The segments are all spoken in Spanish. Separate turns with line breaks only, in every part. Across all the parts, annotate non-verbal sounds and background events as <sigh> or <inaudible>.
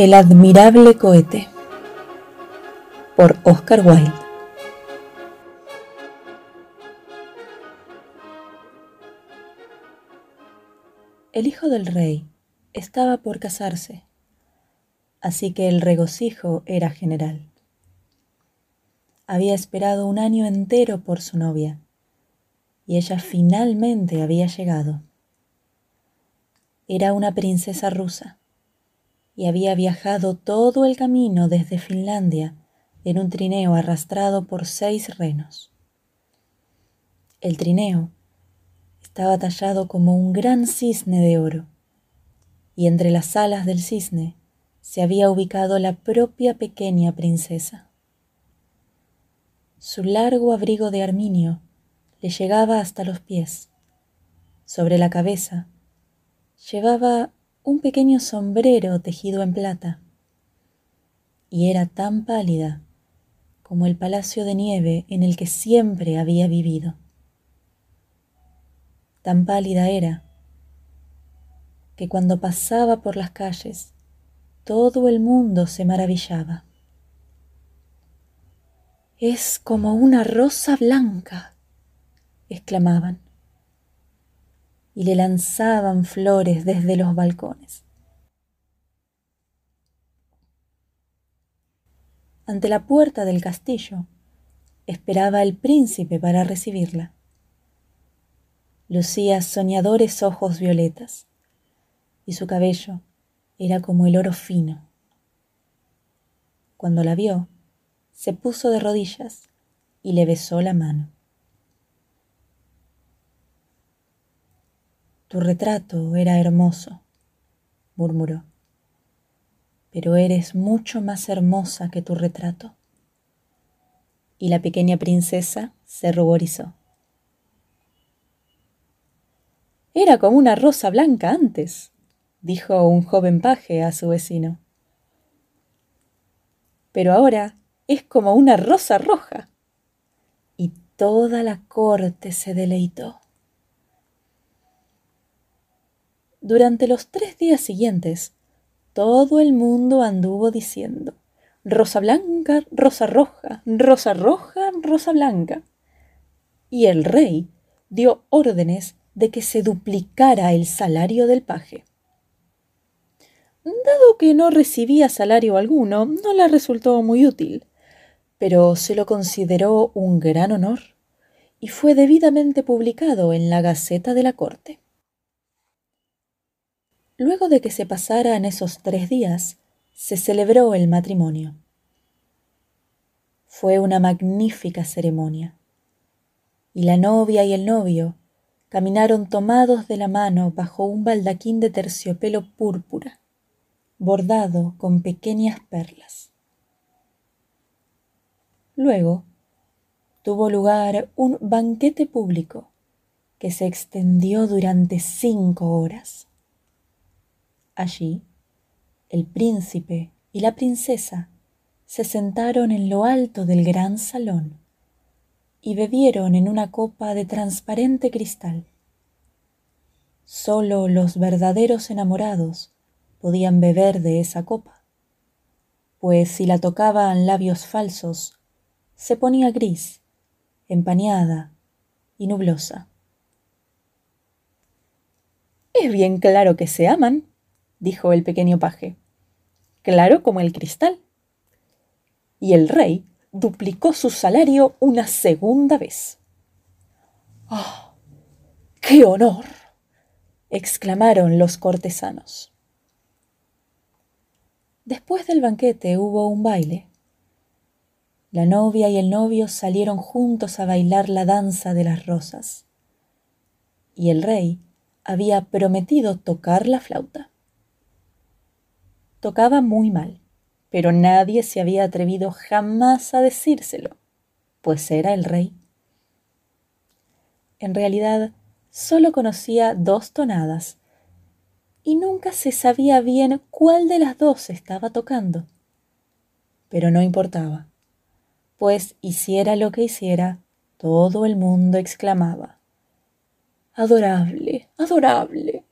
El admirable cohete por Oscar Wilde El hijo del rey estaba por casarse, así que el regocijo era general. Había esperado un año entero por su novia, y ella finalmente había llegado. Era una princesa rusa y había viajado todo el camino desde Finlandia en un trineo arrastrado por seis renos. El trineo estaba tallado como un gran cisne de oro, y entre las alas del cisne se había ubicado la propia pequeña princesa. Su largo abrigo de arminio le llegaba hasta los pies. Sobre la cabeza llevaba un pequeño sombrero tejido en plata, y era tan pálida como el palacio de nieve en el que siempre había vivido. Tan pálida era que cuando pasaba por las calles todo el mundo se maravillaba. Es como una rosa blanca, exclamaban y le lanzaban flores desde los balcones. Ante la puerta del castillo esperaba el príncipe para recibirla. Lucía soñadores ojos violetas y su cabello era como el oro fino. Cuando la vio, se puso de rodillas y le besó la mano. Tu retrato era hermoso, murmuró, pero eres mucho más hermosa que tu retrato. Y la pequeña princesa se ruborizó. Era como una rosa blanca antes, dijo un joven paje a su vecino. Pero ahora es como una rosa roja. Y toda la corte se deleitó. Durante los tres días siguientes, todo el mundo anduvo diciendo, Rosa blanca, rosa roja, rosa roja, rosa blanca. Y el rey dio órdenes de que se duplicara el salario del paje. Dado que no recibía salario alguno, no le resultó muy útil, pero se lo consideró un gran honor y fue debidamente publicado en la Gaceta de la Corte. Luego de que se pasaran esos tres días, se celebró el matrimonio. Fue una magnífica ceremonia, y la novia y el novio caminaron tomados de la mano bajo un baldaquín de terciopelo púrpura, bordado con pequeñas perlas. Luego tuvo lugar un banquete público que se extendió durante cinco horas. Allí, el príncipe y la princesa se sentaron en lo alto del gran salón y bebieron en una copa de transparente cristal. Solo los verdaderos enamorados podían beber de esa copa, pues si la tocaban labios falsos, se ponía gris, empañada y nublosa. Es bien claro que se aman, dijo el pequeño paje, claro como el cristal. Y el rey duplicó su salario una segunda vez. ¡Ah! ¡Qué honor! exclamaron los cortesanos. Después del banquete hubo un baile. La novia y el novio salieron juntos a bailar la danza de las rosas. Y el rey había prometido tocar la flauta. Tocaba muy mal, pero nadie se había atrevido jamás a decírselo, pues era el rey. En realidad, solo conocía dos tonadas, y nunca se sabía bien cuál de las dos estaba tocando. Pero no importaba, pues hiciera lo que hiciera, todo el mundo exclamaba, Adorable, adorable.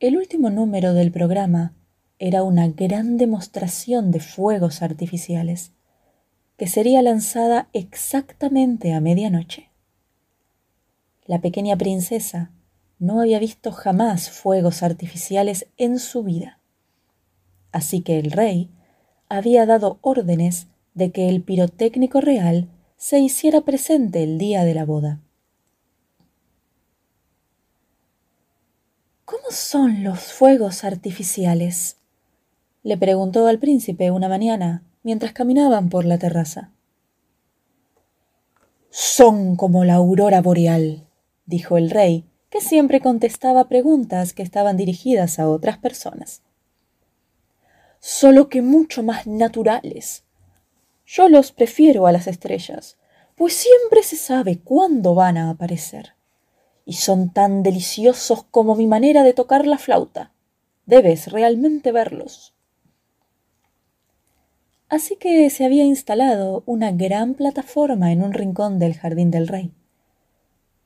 El último número del programa era una gran demostración de fuegos artificiales, que sería lanzada exactamente a medianoche. La pequeña princesa no había visto jamás fuegos artificiales en su vida. Así que el rey había dado órdenes de que el pirotécnico real se hiciera presente el día de la boda. ¿Cómo son los fuegos artificiales? le preguntó al príncipe una mañana mientras caminaban por la terraza.
Son como la aurora boreal, dijo el rey, que siempre contestaba preguntas que estaban dirigidas a otras personas. Solo que mucho más naturales. Yo los prefiero a las estrellas, pues siempre se sabe cuándo van a aparecer. Y son tan deliciosos como mi manera de tocar la flauta. Debes realmente verlos.
Así que se había instalado una gran plataforma en un rincón del jardín del rey.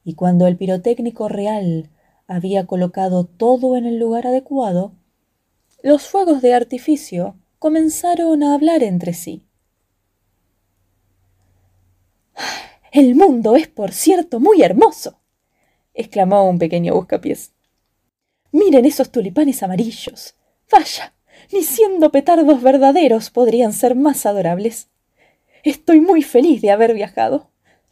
Y cuando el pirotécnico real había colocado todo en el lugar adecuado, los fuegos de artificio comenzaron a hablar entre sí.
El mundo es, por cierto, muy hermoso, exclamó un pequeño buscapiés. Miren esos tulipanes amarillos. Vaya, ni siendo petardos verdaderos podrían ser más adorables. Estoy muy feliz de haber viajado.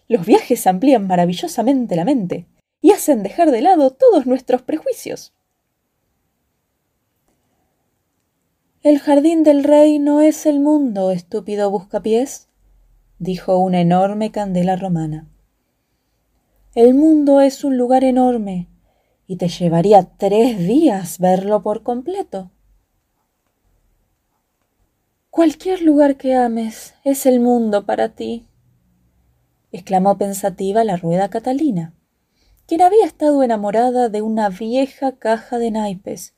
Los viajes amplían maravillosamente la mente y hacen dejar de lado todos nuestros prejuicios.
El jardín del rey no es el mundo, estúpido buscapiés, dijo una enorme candela romana. El mundo es un lugar enorme y te llevaría tres días verlo por completo. Cualquier lugar que ames es el mundo para ti, exclamó pensativa la rueda Catalina, quien había estado enamorada de una vieja caja de naipes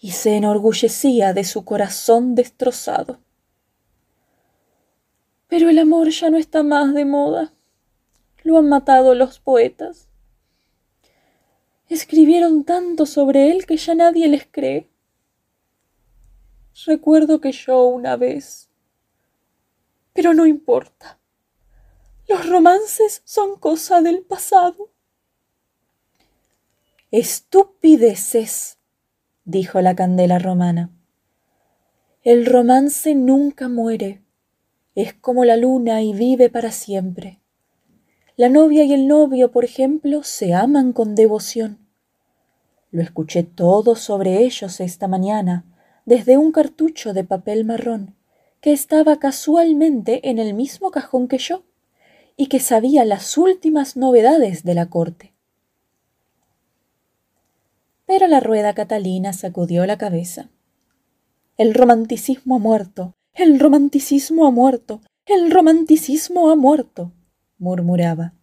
y se enorgullecía de su corazón destrozado. Pero el amor ya no está más de moda. Lo han matado los poetas. Escribieron tanto sobre él que ya nadie les cree. Recuerdo que yo una vez. Pero no importa. Los romances son cosa del pasado.
Estupideces, dijo la candela romana.
El romance nunca muere. Es como la luna y vive para siempre. La novia y el novio, por ejemplo, se aman con devoción. Lo escuché todo sobre ellos esta mañana desde un cartucho de papel marrón que estaba casualmente en el mismo cajón que yo y que sabía las últimas novedades de la corte. Pero la rueda Catalina sacudió la cabeza. El romanticismo ha muerto, el romanticismo ha muerto, el romanticismo ha muerto, murmuraba.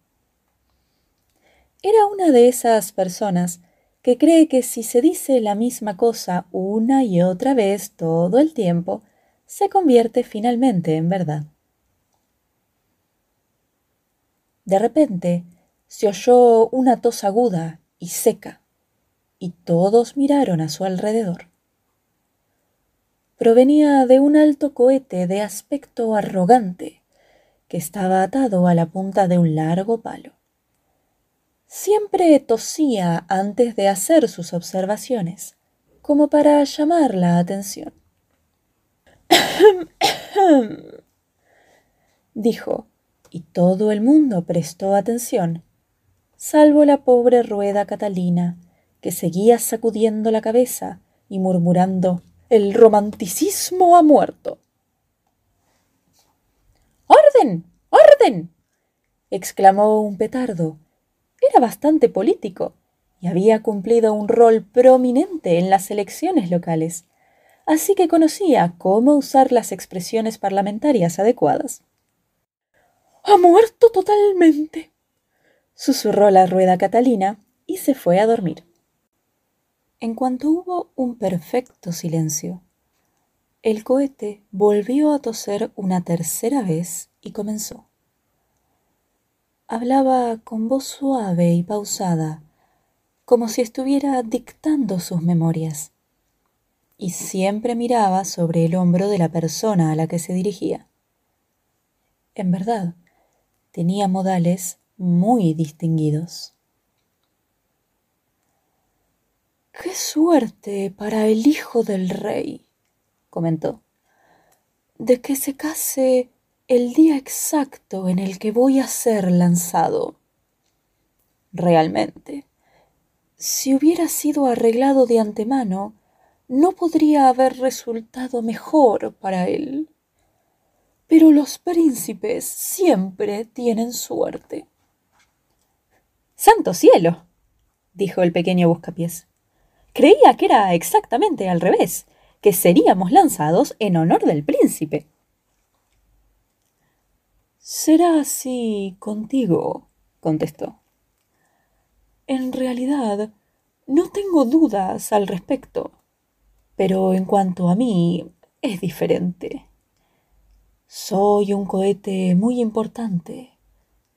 Era una de esas personas que cree que si se dice la misma cosa una y otra vez todo el tiempo, se convierte finalmente en verdad. De repente se oyó una tos aguda y seca, y todos miraron a su alrededor. Provenía de un alto cohete de aspecto arrogante, que estaba atado a la punta de un largo palo. Siempre tosía antes de hacer sus observaciones, como para llamar la atención. <coughs> dijo, y todo el mundo prestó atención, salvo la pobre rueda Catalina, que seguía sacudiendo la cabeza y murmurando El romanticismo ha muerto.
¡Orden! ¡Orden! exclamó un petardo era bastante político y había cumplido un rol prominente en las elecciones locales, así que conocía cómo usar las expresiones parlamentarias adecuadas. Ha muerto totalmente, susurró la rueda Catalina y se fue a dormir.
En cuanto hubo un perfecto silencio, el cohete volvió a toser una tercera vez y comenzó. Hablaba con voz suave y pausada, como si estuviera dictando sus memorias, y siempre miraba sobre el hombro de la persona a la que se dirigía. En verdad, tenía modales muy distinguidos.
Qué suerte para el hijo del rey, comentó, de que se case el día exacto en el que voy a ser lanzado. Realmente, si hubiera sido arreglado de antemano, no podría haber resultado mejor para él. Pero los príncipes siempre tienen suerte.
¡Santo cielo! dijo el pequeño buscapiés. Creía que era exactamente al revés, que seríamos lanzados en honor del príncipe.
Será así contigo, contestó. En realidad, no tengo dudas al respecto, pero en cuanto a mí, es diferente. Soy un cohete muy importante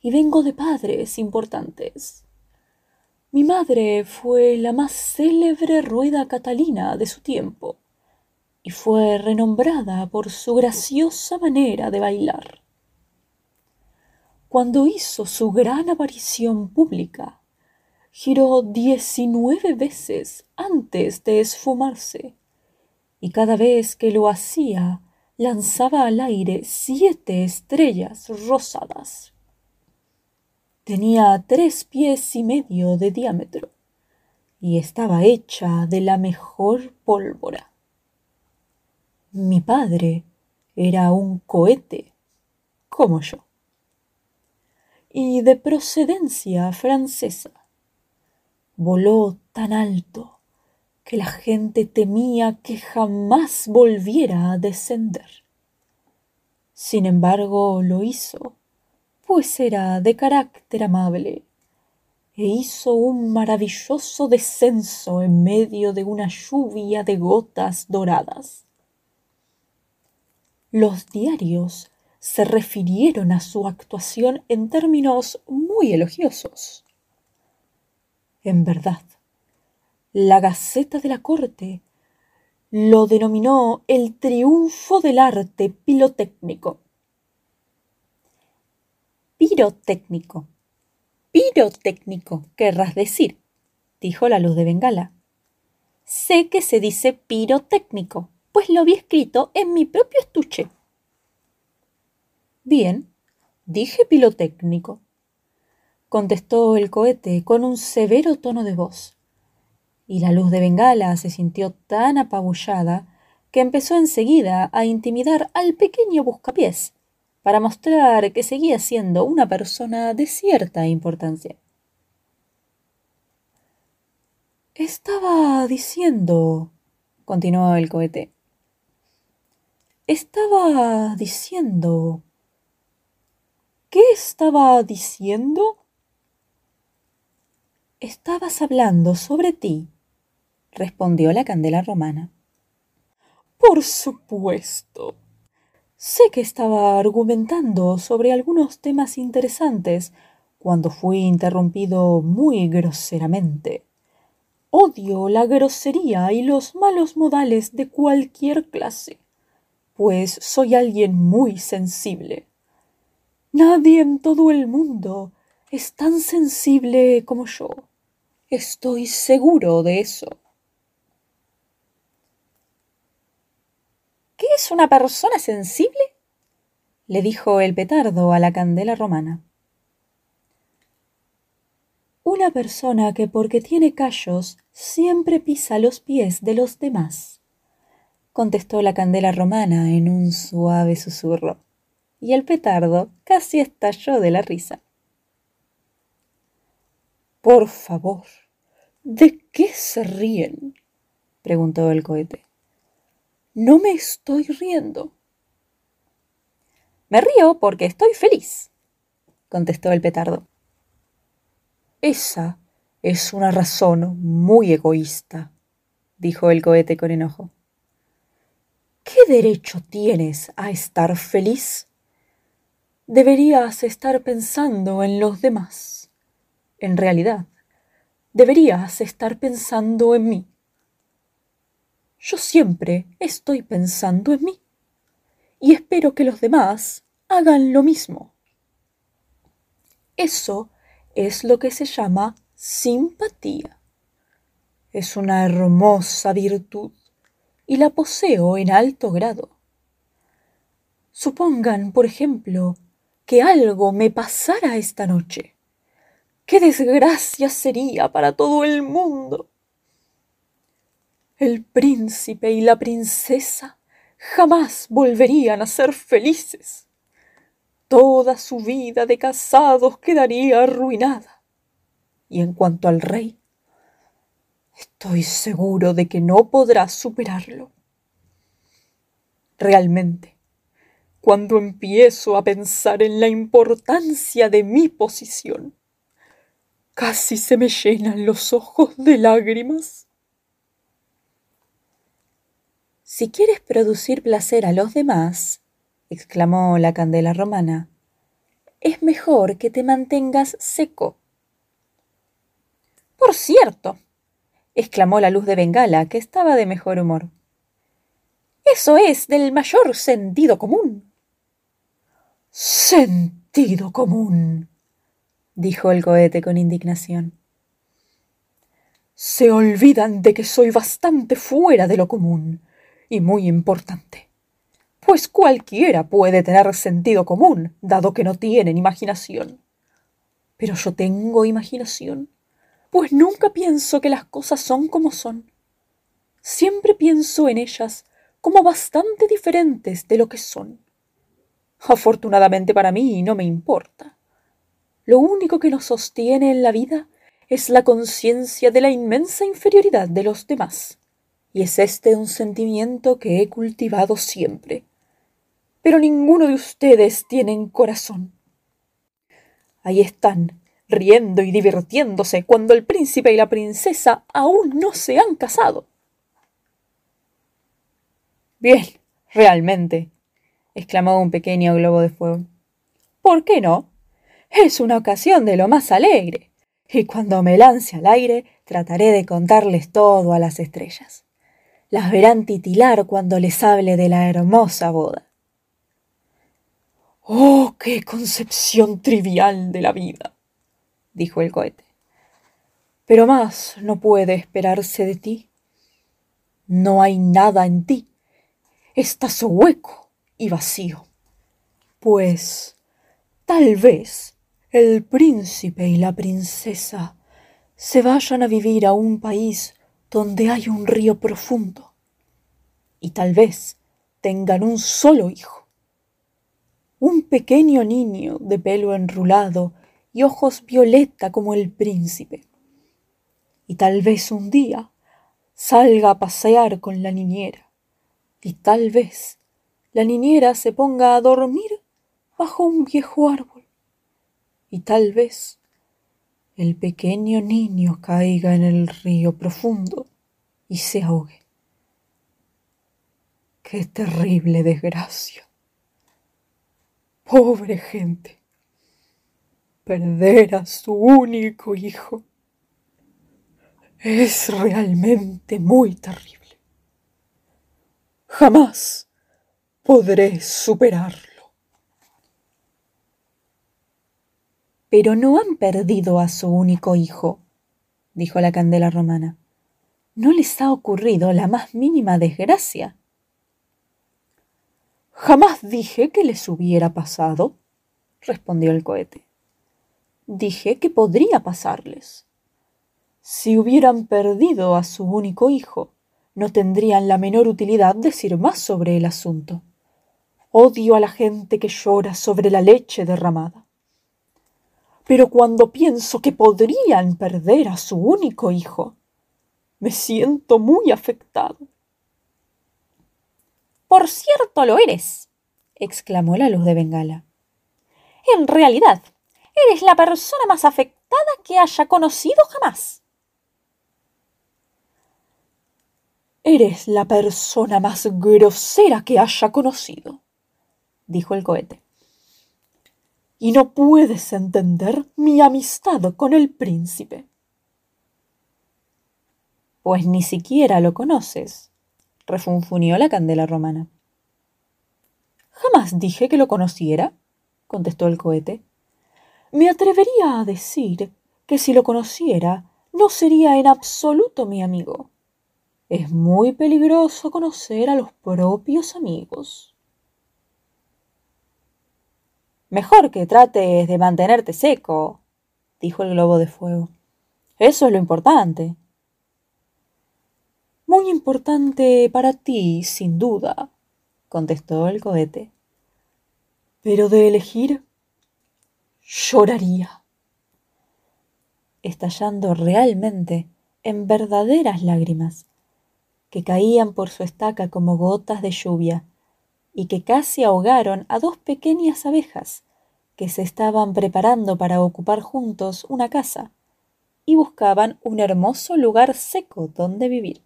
y vengo de padres importantes. Mi madre fue la más célebre rueda catalina de su tiempo y fue renombrada por su graciosa manera de bailar. Cuando hizo su gran aparición pública, giró diecinueve veces antes de esfumarse, y cada vez que lo hacía lanzaba al aire siete estrellas rosadas. Tenía tres pies y medio de diámetro y estaba hecha de la mejor pólvora. Mi padre era un cohete, como yo, y de procedencia francesa. Voló tan alto que la gente temía que jamás volviera a descender. Sin embargo, lo hizo, pues era de carácter amable, e hizo un maravilloso descenso en medio de una lluvia de gotas doradas. Los diarios se refirieron a su actuación en términos muy elogiosos. En verdad, la Gaceta de la Corte lo denominó el triunfo del arte pilotécnico.
Pirotécnico. Pirotécnico, querrás decir, dijo la luz de Bengala. Sé que se dice pirotécnico, pues lo vi escrito en mi propio estuche.
Bien, dije pilotécnico, contestó el cohete con un severo tono de voz y la luz de bengala se sintió tan apabullada que empezó enseguida a intimidar al pequeño buscapiés para mostrar que seguía siendo una persona de cierta importancia. Estaba diciendo, continuó el cohete, estaba diciendo... ¿Qué estaba diciendo? Estabas hablando sobre ti, respondió la candela romana. Por supuesto. Sé que estaba argumentando sobre algunos temas interesantes cuando fui interrumpido muy groseramente. Odio la grosería y los malos modales de cualquier clase, pues soy alguien muy sensible. Nadie en todo el mundo es tan sensible como yo. Estoy seguro de eso.
¿Qué es una persona sensible? le dijo el petardo a la candela romana.
Una persona que porque tiene callos siempre pisa los pies de los demás, contestó la candela romana en un suave susurro, y el petardo casi estalló de la risa. Por favor, ¿de qué se ríen? preguntó el cohete. No me estoy riendo.
Me río porque estoy feliz, contestó el petardo.
Esa es una razón muy egoísta, dijo el cohete con enojo. ¿Qué derecho tienes a estar feliz? Deberías estar pensando en los demás. En realidad, deberías estar pensando en mí. Yo siempre estoy pensando en mí y espero que los demás hagan lo mismo. Eso es lo que se llama simpatía. Es una hermosa virtud y la poseo en alto grado. Supongan, por ejemplo, que algo me pasara esta noche. ¡Qué desgracia sería para todo el mundo! El príncipe y la princesa jamás volverían a ser felices. Toda su vida de casados quedaría arruinada. Y en cuanto al rey, estoy seguro de que no podrá superarlo. Realmente, cuando empiezo a pensar en la importancia de mi posición, casi se me llenan los ojos de lágrimas.
Si quieres producir placer a los demás, exclamó la candela romana, es mejor que te mantengas seco.
Por cierto, exclamó la luz de Bengala, que estaba de mejor humor. Eso es del mayor sentido común. Sentido común, dijo el cohete con indignación. Se olvidan de que soy bastante fuera de lo común y muy importante. Pues cualquiera puede tener sentido común, dado que no tienen imaginación. Pero yo tengo imaginación, pues nunca pienso que las cosas son como son. Siempre pienso en ellas como bastante diferentes de lo que son. Afortunadamente para mí no me importa. Lo único que nos sostiene en la vida es la conciencia de la inmensa inferioridad de los demás. Y es este un sentimiento que he cultivado siempre. Pero ninguno de ustedes tienen corazón. Ahí están, riendo y divirtiéndose cuando el príncipe y la princesa aún no se han casado. Bien, realmente, exclamó un pequeño globo de fuego. ¿Por qué no? Es una ocasión de lo más alegre, y cuando me lance al aire trataré de contarles todo a las estrellas. Las verán titilar cuando les hable de la hermosa boda. Oh, qué concepción trivial de la vida, dijo el cohete. Pero más no puede esperarse de ti. No hay nada en ti. Estás hueco y vacío. Pues tal vez el príncipe y la princesa se vayan a vivir a un país donde hay un río profundo, y tal vez tengan un solo hijo, un pequeño niño de pelo enrulado y ojos violeta como el príncipe, y tal vez un día salga a pasear con la niñera, y tal vez la niñera se ponga a dormir bajo un viejo árbol y tal vez el pequeño niño caiga en el río profundo y se ahogue. Qué terrible desgracia. Pobre gente. Perder a su único hijo es realmente muy terrible. Jamás podré superarlo.
Pero no han perdido a su único hijo, dijo la candela romana. ¿No les ha ocurrido la más mínima desgracia?
Jamás dije que les hubiera pasado, respondió el cohete. Dije que podría pasarles. Si hubieran perdido a su único hijo, no tendrían la menor utilidad decir más sobre el asunto. Odio a la gente que llora sobre la leche derramada. Pero cuando pienso que podrían perder a su único hijo, me siento muy afectado.
Por cierto lo eres, exclamó la luz de Bengala. En realidad, eres la persona más afectada que haya conocido jamás.
Eres la persona más grosera que haya conocido dijo el cohete. Y no puedes entender mi amistad con el príncipe.
Pues ni siquiera lo conoces, refunfuñó la candela romana.
Jamás dije que lo conociera, contestó el cohete. Me atrevería a decir que si lo conociera, no sería en absoluto mi amigo. Es muy peligroso conocer a los propios amigos.
Mejor que trates de mantenerte seco, dijo el globo de fuego. Eso es lo importante.
Muy importante para ti, sin duda, contestó el cohete. Pero de elegir, lloraría. Estallando realmente en verdaderas lágrimas, que caían por su estaca como gotas de lluvia, y que casi ahogaron a dos pequeñas abejas que se estaban preparando para ocupar juntos una casa y buscaban un hermoso lugar seco donde vivir.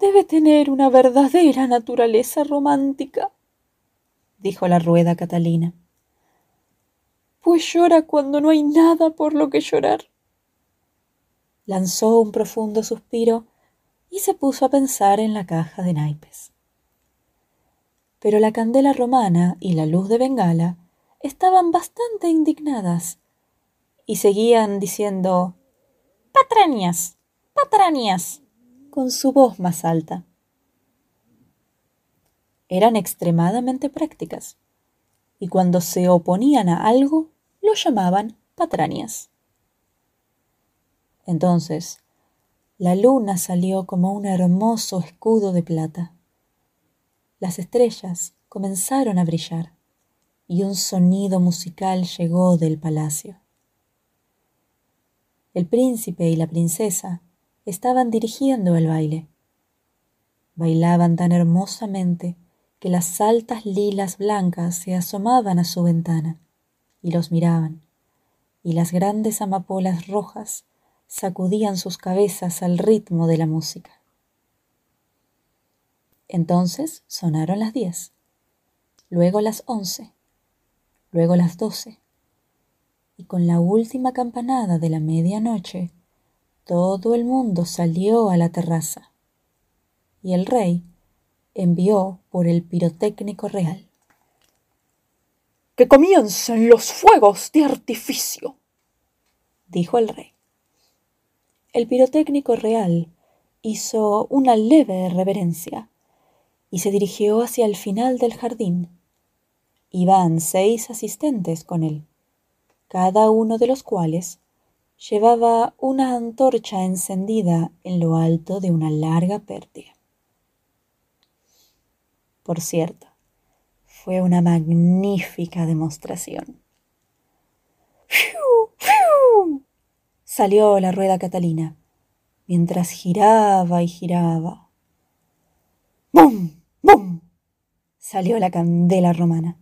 Debe tener una verdadera naturaleza romántica, dijo la rueda Catalina. Pues llora cuando no hay nada por lo que llorar. Lanzó un profundo suspiro y se puso a pensar en la caja de naipes. Pero la candela romana y la luz de bengala estaban bastante indignadas y seguían diciendo patrañas, patrañas con su voz más alta. Eran extremadamente prácticas, y cuando se oponían a algo, lo llamaban patrañas. Entonces, la luna salió como un hermoso escudo de plata. Las estrellas comenzaron a brillar y un sonido musical llegó del palacio. El príncipe y la princesa estaban dirigiendo el baile. Bailaban tan hermosamente que las altas lilas blancas se asomaban a su ventana y los miraban, y las grandes amapolas rojas sacudían sus cabezas al ritmo de la música. Entonces sonaron las diez, luego las once, luego las doce, y con la última campanada de la medianoche todo el mundo salió a la terraza y el rey envió por el pirotécnico real. Que comiencen los fuegos de artificio, dijo el rey. El pirotécnico real hizo una leve reverencia y se dirigió hacia el final del jardín. Iban seis asistentes con él, cada uno de los cuales llevaba una antorcha encendida en lo alto de una larga pértiga. Por cierto, fue una magnífica demostración. ¡Fiu! ¡Fiu! Salió la rueda Catalina, mientras giraba y giraba. ¡Bum! ¡Bum! Salió la candela romana.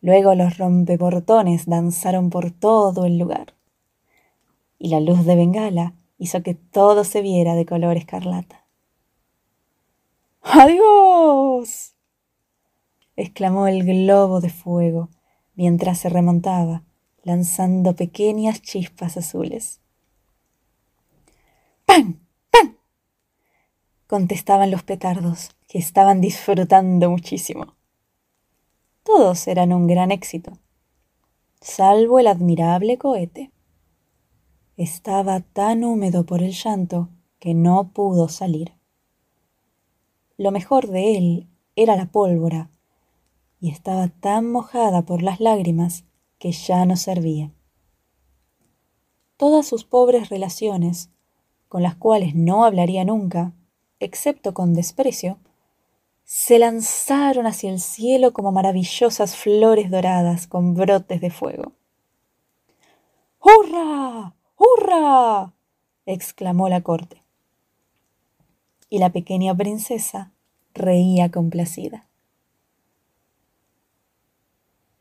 Luego los rompeportones danzaron por todo el lugar y la luz de bengala hizo que todo se viera de color escarlata. ¡Adiós! exclamó el globo de fuego mientras se remontaba, lanzando pequeñas chispas azules. ¡Pam! ¡Pam! contestaban los petardos, que estaban disfrutando muchísimo. Todos eran un gran éxito, salvo el admirable cohete. Estaba tan húmedo por el llanto que no pudo salir. Lo mejor de él era la pólvora, y estaba tan mojada por las lágrimas que ya no servía. Todas sus pobres relaciones, con las cuales no hablaría nunca, excepto con desprecio, se lanzaron hacia el cielo como maravillosas flores doradas con brotes de fuego. ¡Hurra! ¡Hurra! exclamó la corte. Y la pequeña princesa reía complacida.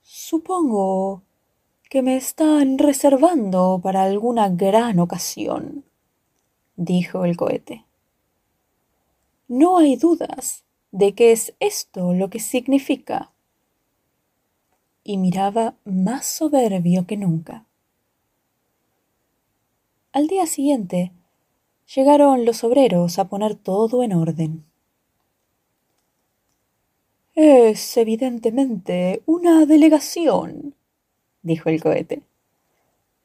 Supongo que me están reservando para alguna gran ocasión, dijo el cohete. No hay dudas de que es esto lo que significa. Y miraba más soberbio que nunca.
Al día siguiente, llegaron los obreros a poner todo en orden.
Es evidentemente una delegación, dijo el cohete.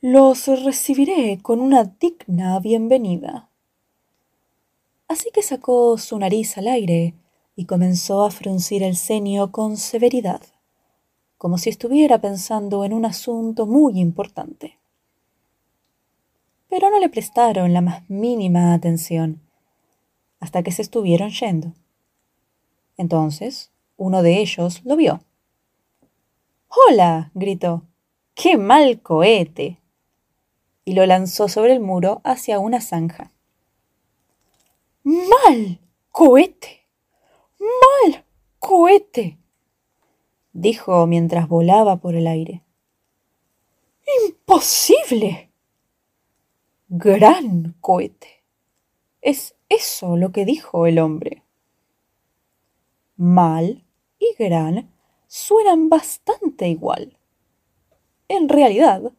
Los recibiré con una digna bienvenida.
Así que sacó su nariz al aire y comenzó a fruncir el ceño con severidad, como si estuviera pensando en un asunto muy importante. Pero no le prestaron la más mínima atención hasta que se estuvieron yendo. Entonces, uno de ellos lo vio. ¡Hola! gritó. ¡Qué mal cohete! y lo lanzó sobre el muro hacia una zanja.
¡Mal cohete! ¡Mal cohete!
dijo mientras volaba por el aire.
¡Imposible! Gran cohete. Es eso lo que dijo el hombre. Mal y gran suenan bastante igual. En realidad,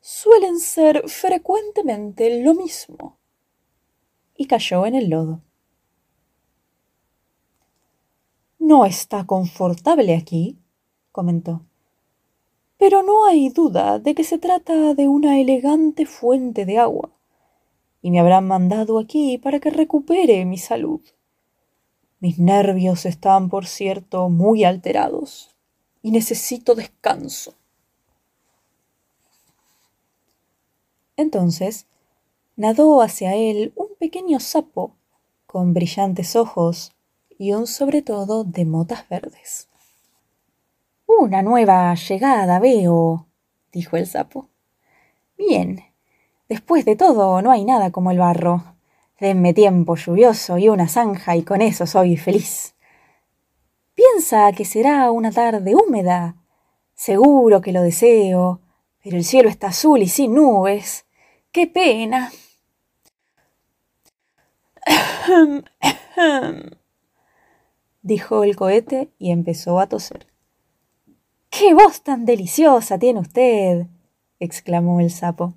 suelen ser frecuentemente lo mismo.
Y cayó en el lodo.
No está confortable aquí, comentó. Pero no hay duda de que se trata de una elegante fuente de agua, y me habrán mandado aquí para que recupere mi salud. Mis nervios están, por cierto, muy alterados, y necesito descanso.
Entonces nadó hacia él un pequeño sapo con brillantes ojos y un sobre todo de motas verdes.
Una nueva llegada veo, dijo el sapo. Bien, después de todo no hay nada como el barro. Denme tiempo lluvioso y una zanja y con eso soy feliz. Piensa que será una tarde húmeda. Seguro que lo deseo, pero el cielo está azul y sin nubes. ¡Qué pena! <coughs>
dijo el cohete y empezó a toser.
¡Qué voz tan deliciosa tiene usted! exclamó el sapo.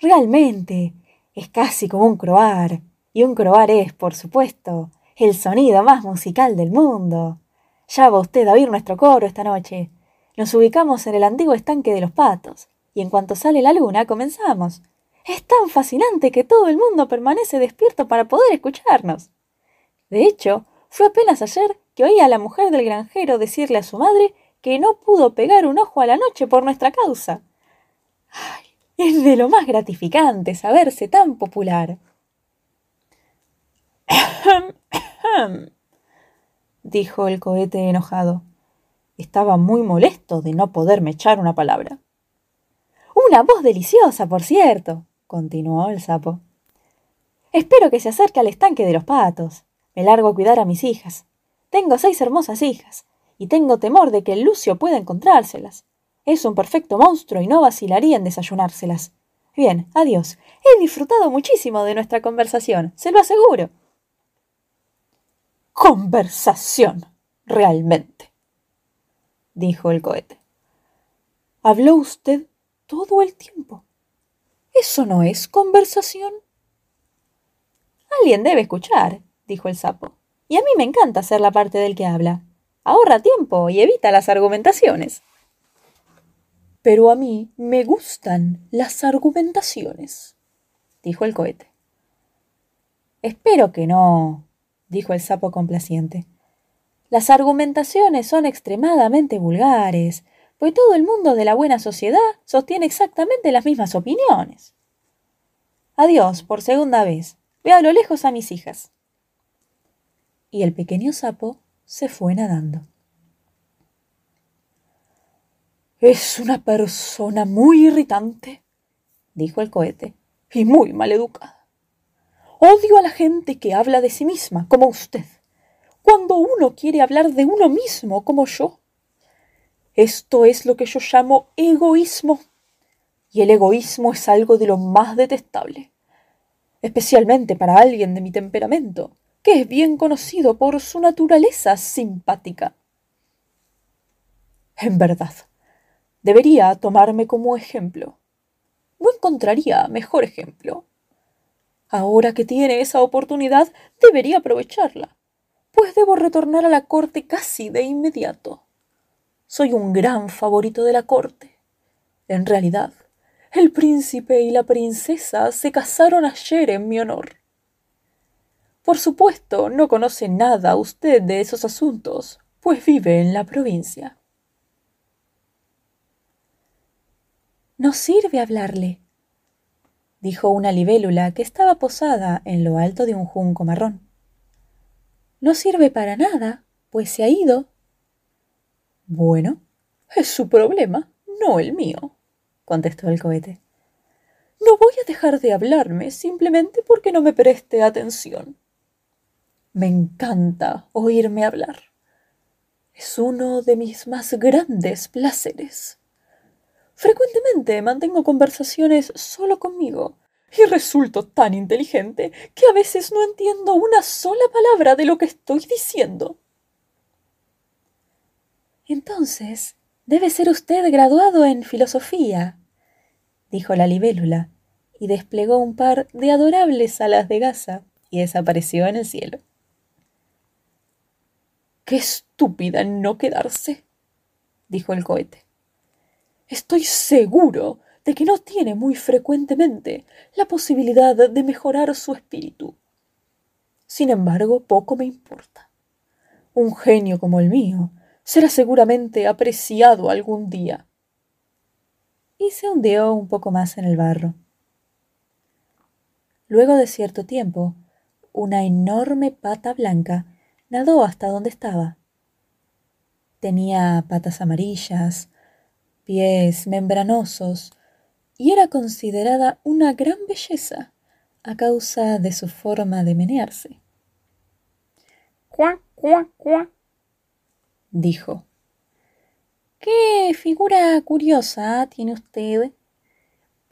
Realmente, es casi como un croar, y un croar es, por supuesto, el sonido más musical del mundo. Ya va usted a oír nuestro coro esta noche. Nos ubicamos en el antiguo estanque de los patos, y en cuanto sale la luna comenzamos. Es tan fascinante que todo el mundo permanece despierto para poder escucharnos. De hecho, fue apenas ayer que oí a la mujer del granjero decirle a su madre que no pudo pegar un ojo a la noche por nuestra causa. Ay, es de lo más gratificante saberse tan popular. <coughs>
dijo el cohete enojado. Estaba muy molesto de no poderme echar una palabra.
Una voz deliciosa, por cierto, continuó el sapo. Espero que se acerque al estanque de los patos. Me largo a cuidar a mis hijas. Tengo seis hermosas hijas, y tengo temor de que el Lucio pueda encontrárselas. Es un perfecto monstruo y no vacilaría en desayunárselas. Bien, adiós. He disfrutado muchísimo de nuestra conversación, se lo aseguro.
Conversación, realmente, dijo el cohete. Habló usted todo el tiempo. ¿Eso no es conversación?
Alguien debe escuchar, dijo el sapo. Y a mí me encanta ser la parte del que habla. Ahorra tiempo y evita las argumentaciones.
Pero a mí me gustan las argumentaciones, dijo el cohete.
Espero que no, dijo el sapo complaciente. Las argumentaciones son extremadamente vulgares, pues todo el mundo de la buena sociedad sostiene exactamente las mismas opiniones. Adiós, por segunda vez. Ve a lo lejos a mis hijas.
Y el pequeño sapo se fue nadando.
Es una persona muy irritante, dijo el cohete, y muy maleducada. Odio a la gente que habla de sí misma, como usted, cuando uno quiere hablar de uno mismo, como yo. Esto es lo que yo llamo egoísmo. Y el egoísmo es algo de lo más detestable, especialmente para alguien de mi temperamento, que es bien conocido por su naturaleza simpática. En verdad, debería tomarme como ejemplo. no encontraría mejor ejemplo. Ahora que tiene esa oportunidad, debería aprovecharla, pues debo retornar a la corte casi de inmediato. Soy un gran favorito de la corte. En realidad, el príncipe y la princesa se casaron ayer en mi honor. Por supuesto, no conoce nada usted de esos asuntos, pues vive en la provincia.
No sirve hablarle, dijo una libélula que estaba posada en lo alto de un junco marrón. No sirve para nada, pues se ha ido.
Bueno, es su problema, no el mío, contestó el cohete. No voy a dejar de hablarme simplemente porque no me preste atención. Me encanta oírme hablar. Es uno de mis más grandes placeres. Frecuentemente mantengo conversaciones solo conmigo y resulto tan inteligente que a veces no entiendo una sola palabra de lo que estoy diciendo.
Entonces, debe ser usted graduado en filosofía, dijo la libélula, y desplegó un par de adorables alas de gasa y desapareció en el cielo.
Qué estúpida no quedarse, dijo el cohete. Estoy seguro de que no tiene muy frecuentemente la posibilidad de mejorar su espíritu. Sin embargo, poco me importa. Un genio como el mío será seguramente apreciado algún día.
Y se hundió un poco más en el barro. Luego de cierto tiempo, una enorme pata blanca nadó hasta donde estaba. Tenía patas amarillas, pies membranosos, y era considerada una gran belleza a causa de su forma de menearse.
Cuá, cuá, cuá, dijo. Qué figura curiosa tiene usted.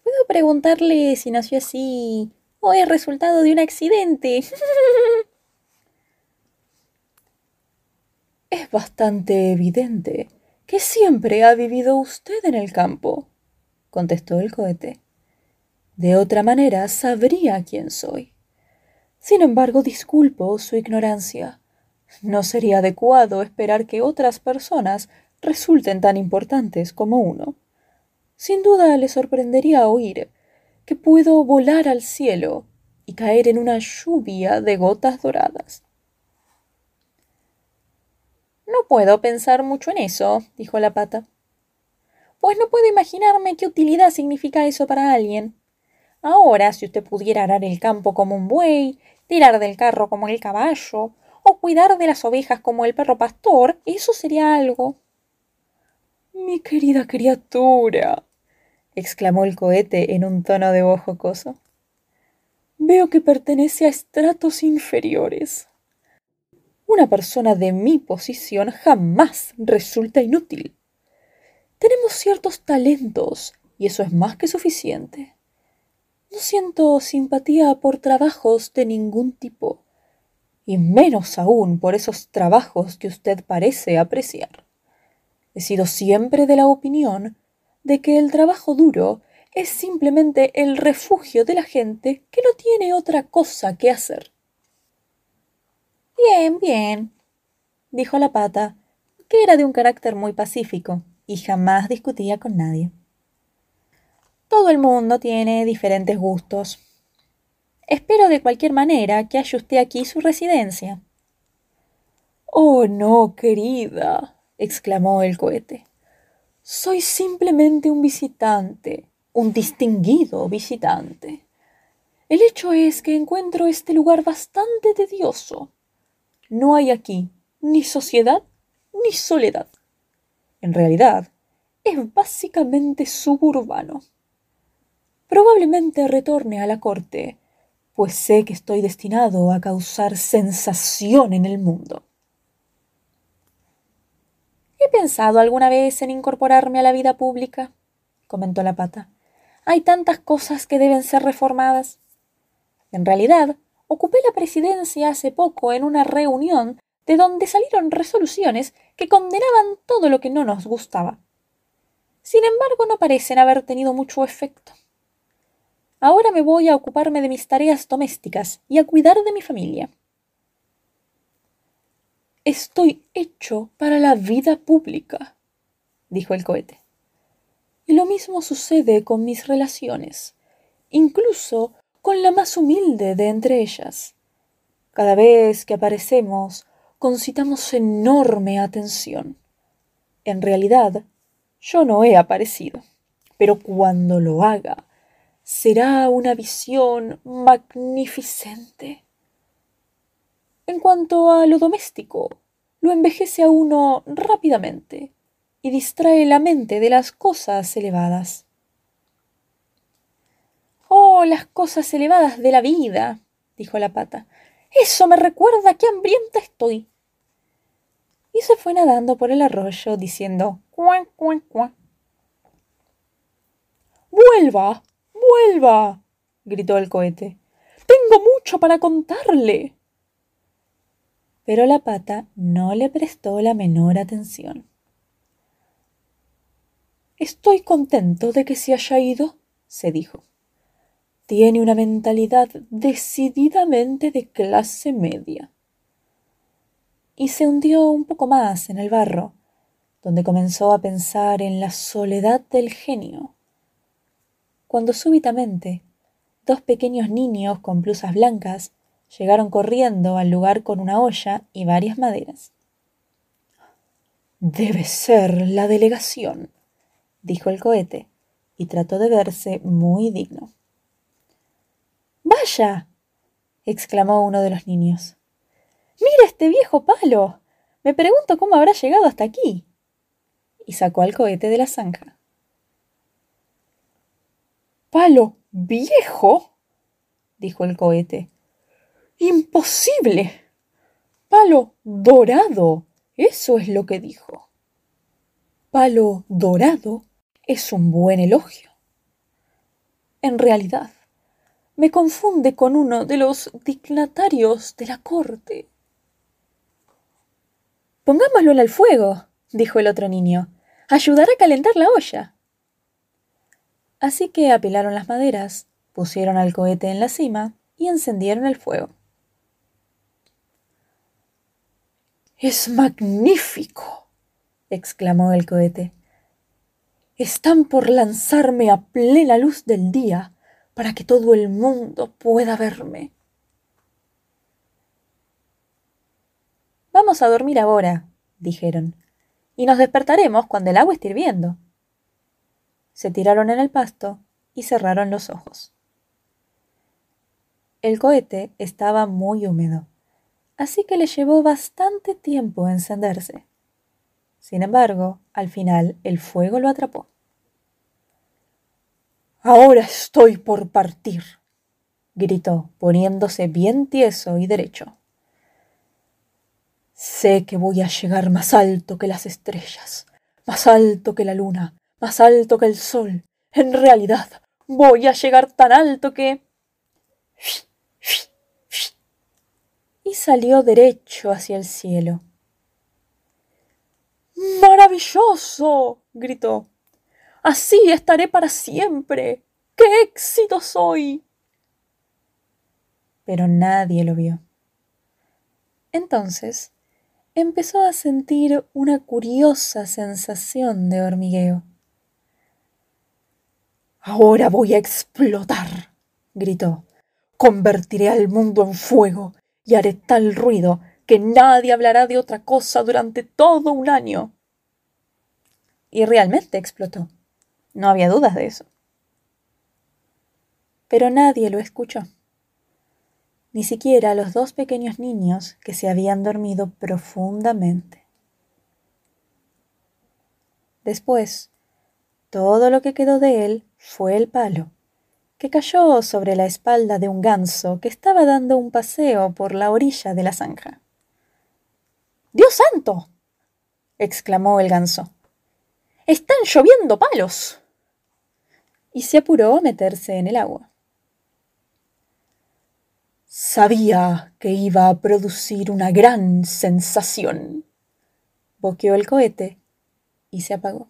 ¿Puedo preguntarle si nació así o es resultado de un accidente? <laughs>
es bastante evidente que siempre ha vivido usted en el campo, contestó el cohete. De otra manera sabría quién soy. Sin embargo, disculpo su ignorancia. No sería adecuado esperar que otras personas resulten tan importantes como uno. Sin duda le sorprendería oír que puedo volar al cielo y caer en una lluvia de gotas doradas.
No puedo pensar mucho en eso, dijo la pata. Pues no puedo imaginarme qué utilidad significa eso para alguien. Ahora, si usted pudiera arar el campo como un buey, tirar del carro como el caballo, o cuidar de las ovejas como el perro pastor, eso sería algo.
Mi querida criatura, exclamó el cohete en un tono de voz jocoso. Veo que pertenece a estratos inferiores. Una persona de mi posición jamás resulta inútil. Tenemos ciertos talentos y eso es más que suficiente. No siento simpatía por trabajos de ningún tipo, y menos aún por esos trabajos que usted parece apreciar. He sido siempre de la opinión de que el trabajo duro es simplemente el refugio de la gente que no tiene otra cosa que hacer.
Bien, bien, dijo la pata, que era de un carácter muy pacífico y jamás discutía con nadie. Todo el mundo tiene diferentes gustos. Espero de cualquier manera que haya usted aquí su residencia.
Oh, no, querida, exclamó el cohete. Soy simplemente un visitante, un distinguido visitante. El hecho es que encuentro este lugar bastante tedioso. No hay aquí ni sociedad ni soledad. En realidad, es básicamente suburbano. Probablemente retorne a la corte, pues sé que estoy destinado a causar sensación en el mundo.
He pensado alguna vez en incorporarme a la vida pública, comentó la pata. Hay tantas cosas que deben ser reformadas. En realidad, ocupé la presidencia hace poco en una reunión de donde salieron resoluciones que condenaban todo lo que no nos gustaba. Sin embargo, no parecen haber tenido mucho efecto. Ahora me voy a ocuparme de mis tareas domésticas y a cuidar de mi familia.
Estoy hecho para la vida pública, dijo el cohete. Y lo mismo sucede con mis relaciones, incluso con la más humilde de entre ellas. Cada vez que aparecemos, concitamos enorme atención. En realidad, yo no he aparecido, pero cuando lo haga, será una visión magnificente. En cuanto a lo doméstico, lo envejece a uno rápidamente y distrae la mente de las cosas elevadas.
Oh, las cosas elevadas de la vida, dijo la pata. Eso me recuerda qué hambrienta estoy.
Y se fue nadando por el arroyo diciendo cuán, cuán, cuán.
¡Vuelva! ¡Vuelva! gritó el cohete. Tengo mucho para contarle.
Pero la pata no le prestó la menor atención.
Estoy contento de que se haya ido, se dijo. Tiene una mentalidad decididamente de clase media.
Y se hundió un poco más en el barro, donde comenzó a pensar en la soledad del genio, cuando súbitamente dos pequeños niños con blusas blancas llegaron corriendo al lugar con una olla y varias maderas.
Debe ser la delegación, dijo el cohete, y trató de verse muy digno.
Vaya. exclamó uno de los niños. Mira este viejo palo. Me pregunto cómo habrá llegado hasta aquí.
Y sacó al cohete de la zanja.
¿Palo viejo? dijo el cohete. Imposible. Palo dorado. Eso es lo que dijo. Palo dorado es un buen elogio. En realidad, me confunde con uno de los dignatarios de la corte.
Pongámoslo al fuego, dijo el otro niño. Ayudará a calentar la olla.
Así que apilaron las maderas, pusieron al cohete en la cima y encendieron el fuego.
Es magnífico, exclamó el cohete. Están por lanzarme a plena luz del día para que todo el mundo pueda verme.
Vamos a dormir ahora, dijeron, y nos despertaremos cuando el agua esté hirviendo.
Se tiraron en el pasto y cerraron los ojos. El cohete estaba muy húmedo, así que le llevó bastante tiempo encenderse. Sin embargo, al final el fuego lo atrapó.
Ahora estoy por partir, gritó, poniéndose bien tieso y derecho. Sé que voy a llegar más alto que las estrellas, más alto que la luna, más alto que el sol. En realidad, voy a llegar tan alto que...
Y salió derecho hacia el cielo.
¡Maravilloso! gritó. Así estaré para siempre. ¡Qué éxito soy!
Pero nadie lo vio. Entonces empezó a sentir una curiosa sensación de hormigueo.
Ahora voy a explotar, gritó. Convertiré al mundo en fuego y haré tal ruido que nadie hablará de otra cosa durante todo un año.
Y realmente explotó. No había dudas de eso. Pero nadie lo escuchó. Ni siquiera los dos pequeños niños que se habían dormido profundamente. Después, todo lo que quedó de él fue el palo, que cayó sobre la espalda de un ganso que estaba dando un paseo por la orilla de la zanja.
¡Dios santo! exclamó el ganso. Están lloviendo palos
y se apuró a meterse en el agua.
Sabía que iba a producir una gran sensación.
Boqueó el cohete y se apagó.